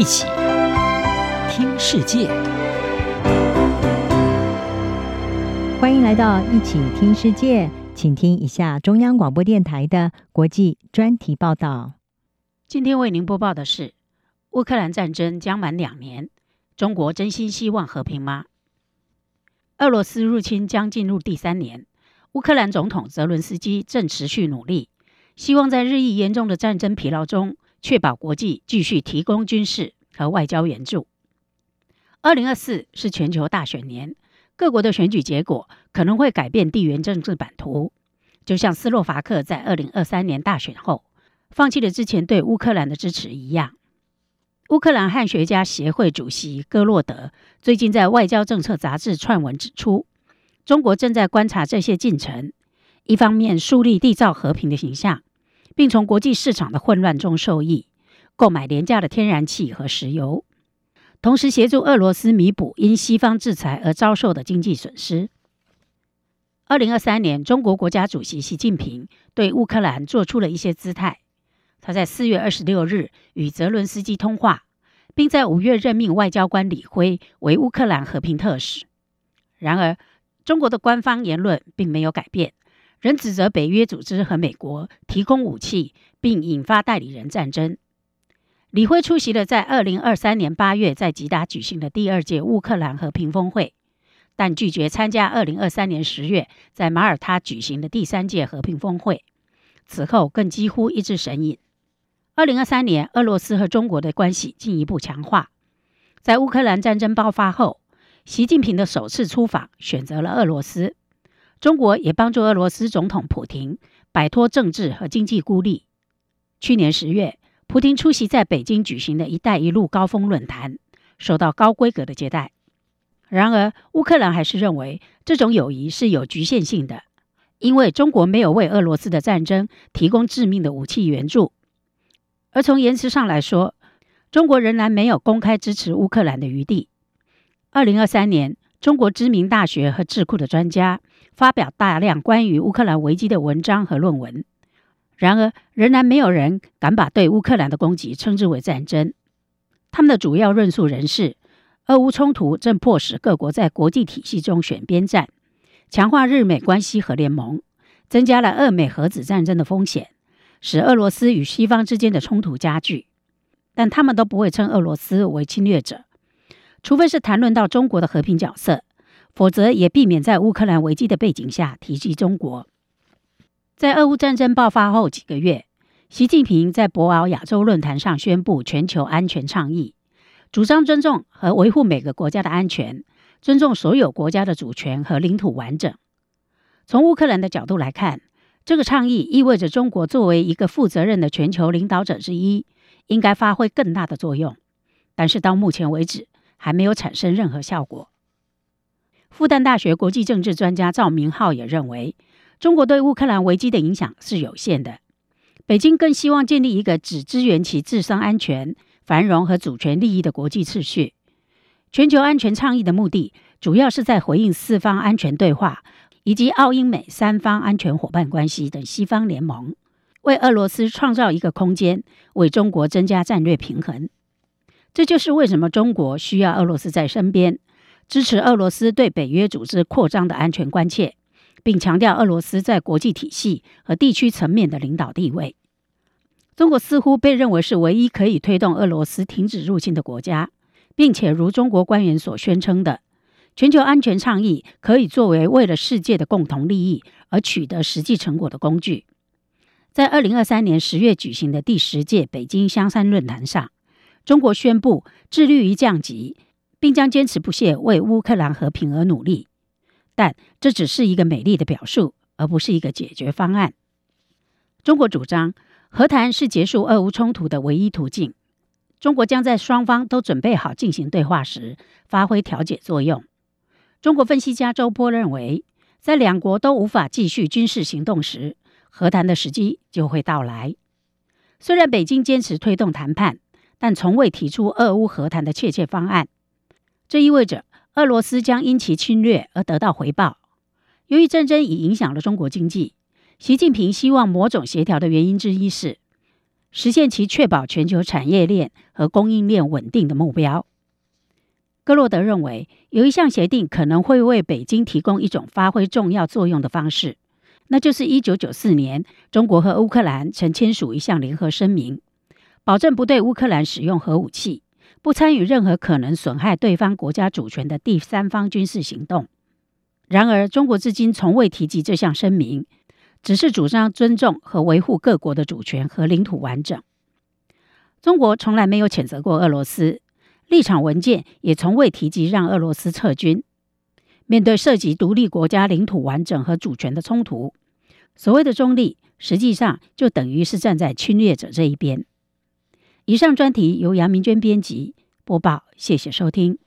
一起听世界，欢迎来到一起听世界，请听一下中央广播电台的国际专题报道。今天为您播报的是：乌克兰战争将满两年，中国真心希望和平吗？俄罗斯入侵将进入第三年，乌克兰总统泽伦斯基正持续努力，希望在日益严重的战争疲劳中。确保国际继续提供军事和外交援助。二零二四是全球大选年，各国的选举结果可能会改变地缘政治版图。就像斯洛伐克在二零二三年大选后放弃了之前对乌克兰的支持一样。乌克兰汉学家协会主席戈洛德最近在《外交政策》杂志撰文指出，中国正在观察这些进程，一方面树立缔造和平的形象。并从国际市场的混乱中受益，购买廉价的天然气和石油，同时协助俄罗斯弥补因西方制裁而遭受的经济损失。二零二三年，中国国家主席习近平对乌克兰做出了一些姿态。他在四月二十六日与泽伦斯基通话，并在五月任命外交官李辉为乌克兰和平特使。然而，中国的官方言论并没有改变。仍指责北约组织和美国提供武器，并引发代理人战争。李辉出席了在二零二三年八月在吉达举行的第二届乌克兰和平峰会，但拒绝参加二零二三年十月在马耳他举行的第三届和平峰会。此后更几乎一直神隐。二零二三年，俄罗斯和中国的关系进一步强化。在乌克兰战争爆发后，习近平的首次出访选择了俄罗斯。中国也帮助俄罗斯总统普京摆脱政治和经济孤立。去年十月，普京出席在北京举行的一带一路高峰论坛，受到高规格的接待。然而，乌克兰还是认为这种友谊是有局限性的，因为中国没有为俄罗斯的战争提供致命的武器援助。而从言辞上来说，中国仍然没有公开支持乌克兰的余地。二零二三年，中国知名大学和智库的专家发表大量关于乌克兰危机的文章和论文，然而仍然没有人敢把对乌克兰的攻击称之为战争。他们的主要论述仍是：俄乌冲突正迫使各国在国际体系中选边站，强化日美关系和联盟，增加了俄美核子战争的风险，使俄罗斯与西方之间的冲突加剧。但他们都不会称俄罗斯为侵略者。除非是谈论到中国的和平角色，否则也避免在乌克兰危机的背景下提及中国。在俄乌战争爆发后几个月，习近平在博鳌亚洲论坛上宣布全球安全倡议，主张尊重和维护每个国家的安全，尊重所有国家的主权和领土完整。从乌克兰的角度来看，这个倡议意味着中国作为一个负责任的全球领导者之一，应该发挥更大的作用。但是到目前为止，还没有产生任何效果。复旦大学国际政治专家赵明浩也认为，中国对乌克兰危机的影响是有限的。北京更希望建立一个只支援其自身安全、繁荣和主权利益的国际秩序。全球安全倡议的目的，主要是在回应四方安全对话以及澳英美三方安全伙伴关系等西方联盟，为俄罗斯创造一个空间，为中国增加战略平衡。这就是为什么中国需要俄罗斯在身边，支持俄罗斯对北约组织扩张的安全关切，并强调俄罗斯在国际体系和地区层面的领导地位。中国似乎被认为是唯一可以推动俄罗斯停止入侵的国家，并且如中国官员所宣称的，全球安全倡议可以作为为了世界的共同利益而取得实际成果的工具。在二零二三年十月举行的第十届北京香山论坛上。中国宣布致力于降级，并将坚持不懈为乌克兰和平而努力。但这只是一个美丽的表述，而不是一个解决方案。中国主张和谈是结束俄乌冲突的唯一途径。中国将在双方都准备好进行对话时发挥调解作用。中国分析家周波认为，在两国都无法继续军事行动时，和谈的时机就会到来。虽然北京坚持推动谈判。但从未提出俄乌和谈的确切方案，这意味着俄罗斯将因其侵略而得到回报。由于战争已影响了中国经济，习近平希望某种协调的原因之一是，实现其确保全球产业链和供应链稳定的目标。戈洛德认为，有一项协定可能会为北京提供一种发挥重要作用的方式，那就是一九九四年，中国和乌克兰曾签署一项联合声明，保证不对乌克兰使用核武器，不参与任何可能损害对方国家主权的第三方军事行动。然而，中国至今从未提及这项声明，只是主张尊重和维护各国的主权和领土完整。中国从来没有谴责过俄罗斯。立场文件也从未提及让俄罗斯撤军。面对涉及独立国家领土完整和主权的冲突，所谓的中立，实际上就等于是站在侵略者这一边。以上专题由杨明娟编辑播报，谢谢收听。